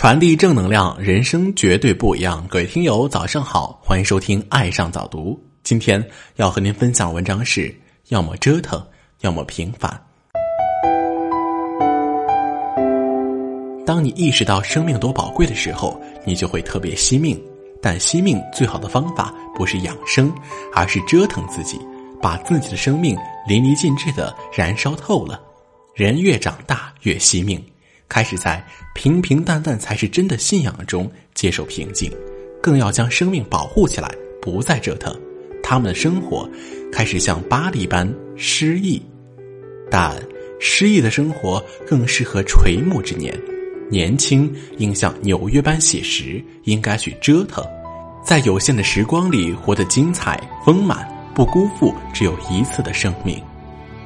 传递正能量，人生绝对不一样。各位听友，早上好，欢迎收听《爱上早读》。今天要和您分享文章是：要么折腾，要么平凡。当你意识到生命多宝贵的时候，你就会特别惜命。但惜命最好的方法不是养生，而是折腾自己，把自己的生命淋漓尽致的燃烧透了。人越长大越惜命。开始在平平淡淡才是真的信仰中接受平静，更要将生命保护起来，不再折腾。他们的生活开始像巴黎般诗意，但诗意的生活更适合垂暮之年。年轻应像纽约般写实，应该去折腾，在有限的时光里活得精彩丰满，不辜负只有一次的生命。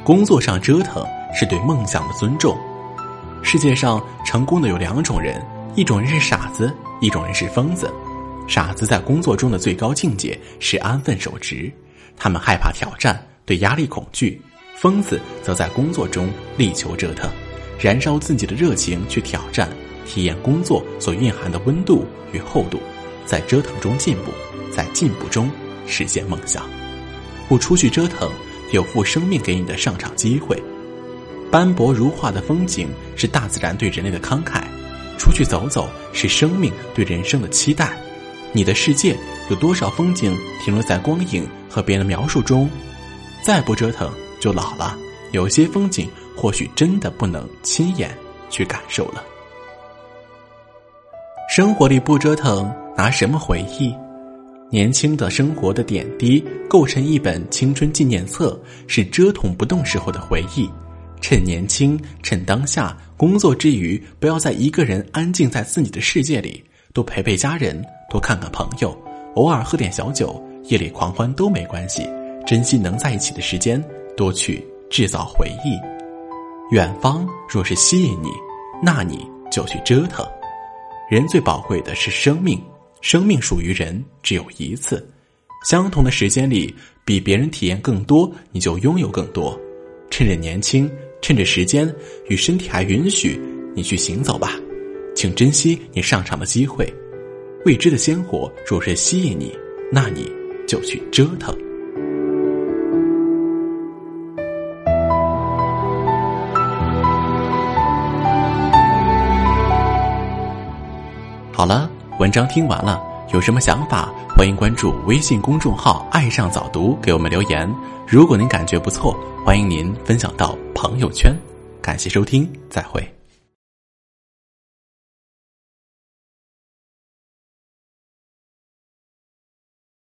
工作上折腾是对梦想的尊重。世界上成功的有两种人，一种人是傻子，一种人是疯子。傻子在工作中的最高境界是安分守职，他们害怕挑战，对压力恐惧；疯子则在工作中力求折腾，燃烧自己的热情去挑战，体验工作所蕴含的温度与厚度，在折腾中进步，在进步中实现梦想。不出去折腾，有负生命给你的上场机会。斑驳如画的风景是大自然对人类的慷慨，出去走走是生命对人生的期待。你的世界有多少风景停留在光影和别人的描述中？再不折腾就老了。有些风景或许真的不能亲眼去感受了。生活里不折腾，拿什么回忆？年轻的生活的点滴构成一本青春纪念册，是折腾不动时候的回忆。趁年轻，趁当下，工作之余，不要在一个人安静在自己的世界里，多陪陪家人，多看看朋友，偶尔喝点小酒，夜里狂欢都没关系。珍惜能在一起的时间，多去制造回忆。远方若是吸引你，那你就去折腾。人最宝贵的是生命，生命属于人只有一次。相同的时间里，比别人体验更多，你就拥有更多。趁着年轻。趁着时间与身体还允许，你去行走吧，请珍惜你上场的机会。未知的鲜活若是吸引你，那你就去折腾。好了，文章听完了，有什么想法，欢迎关注微信公众号“爱上早读”，给我们留言。如果您感觉不错，欢迎您分享到。朋友圈，感谢收听，再会。